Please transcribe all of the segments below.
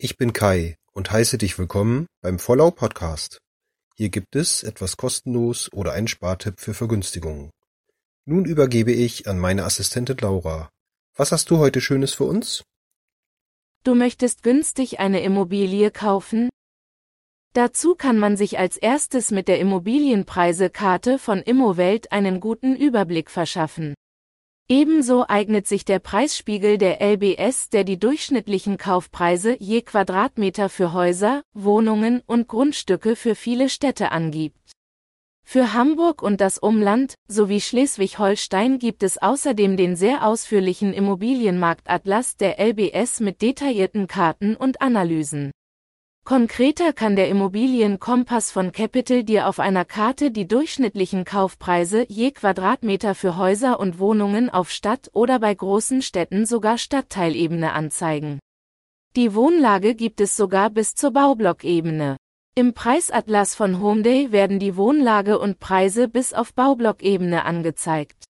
Ich bin Kai und heiße dich willkommen beim Vollau Podcast. Hier gibt es etwas kostenlos oder einen Spartipp für Vergünstigungen. Nun übergebe ich an meine Assistentin Laura. Was hast du heute Schönes für uns? Du möchtest günstig eine Immobilie kaufen? Dazu kann man sich als erstes mit der Immobilienpreisekarte von Immowelt einen guten Überblick verschaffen. Ebenso eignet sich der Preisspiegel der LBS, der die durchschnittlichen Kaufpreise je Quadratmeter für Häuser, Wohnungen und Grundstücke für viele Städte angibt. Für Hamburg und das Umland sowie Schleswig-Holstein gibt es außerdem den sehr ausführlichen Immobilienmarktatlas der LBS mit detaillierten Karten und Analysen. Konkreter kann der Immobilienkompass von Capital dir auf einer Karte die durchschnittlichen Kaufpreise je Quadratmeter für Häuser und Wohnungen auf Stadt- oder bei großen Städten sogar Stadtteilebene anzeigen. Die Wohnlage gibt es sogar bis zur Baublockebene. Im Preisatlas von Homeday werden die Wohnlage und Preise bis auf Baublockebene angezeigt.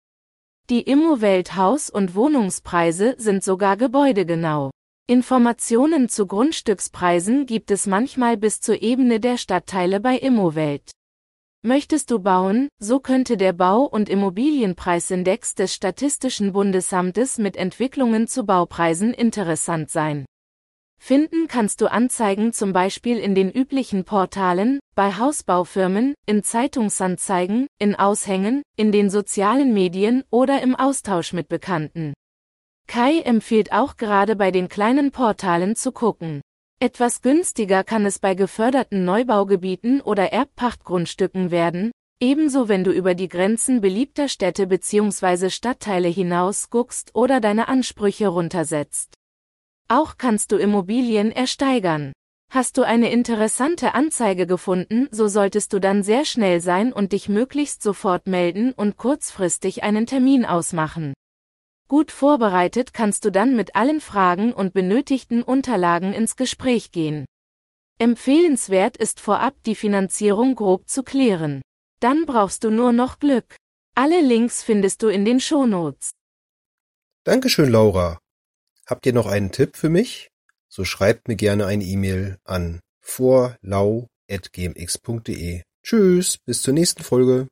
Die Immowelt Haus- und Wohnungspreise sind sogar gebäudegenau. Informationen zu Grundstückspreisen gibt es manchmal bis zur Ebene der Stadtteile bei Immowelt. Möchtest du bauen, so könnte der Bau- und Immobilienpreisindex des Statistischen Bundesamtes mit Entwicklungen zu Baupreisen interessant sein. Finden kannst du Anzeigen zum Beispiel in den üblichen Portalen, bei Hausbaufirmen, in Zeitungsanzeigen, in Aushängen, in den sozialen Medien oder im Austausch mit Bekannten. Kai empfiehlt auch gerade bei den kleinen Portalen zu gucken. Etwas günstiger kann es bei geförderten Neubaugebieten oder Erbpachtgrundstücken werden, ebenso wenn du über die Grenzen beliebter Städte bzw. Stadtteile hinaus guckst oder deine Ansprüche runtersetzt. Auch kannst du Immobilien ersteigern. Hast du eine interessante Anzeige gefunden, so solltest du dann sehr schnell sein und dich möglichst sofort melden und kurzfristig einen Termin ausmachen. Gut vorbereitet kannst du dann mit allen Fragen und benötigten Unterlagen ins Gespräch gehen. Empfehlenswert ist vorab die Finanzierung grob zu klären. Dann brauchst du nur noch Glück. Alle Links findest du in den Shownotes. Dankeschön, Laura. Habt ihr noch einen Tipp für mich? So schreibt mir gerne eine E-Mail an vorlau.gmx.de. Tschüss, bis zur nächsten Folge.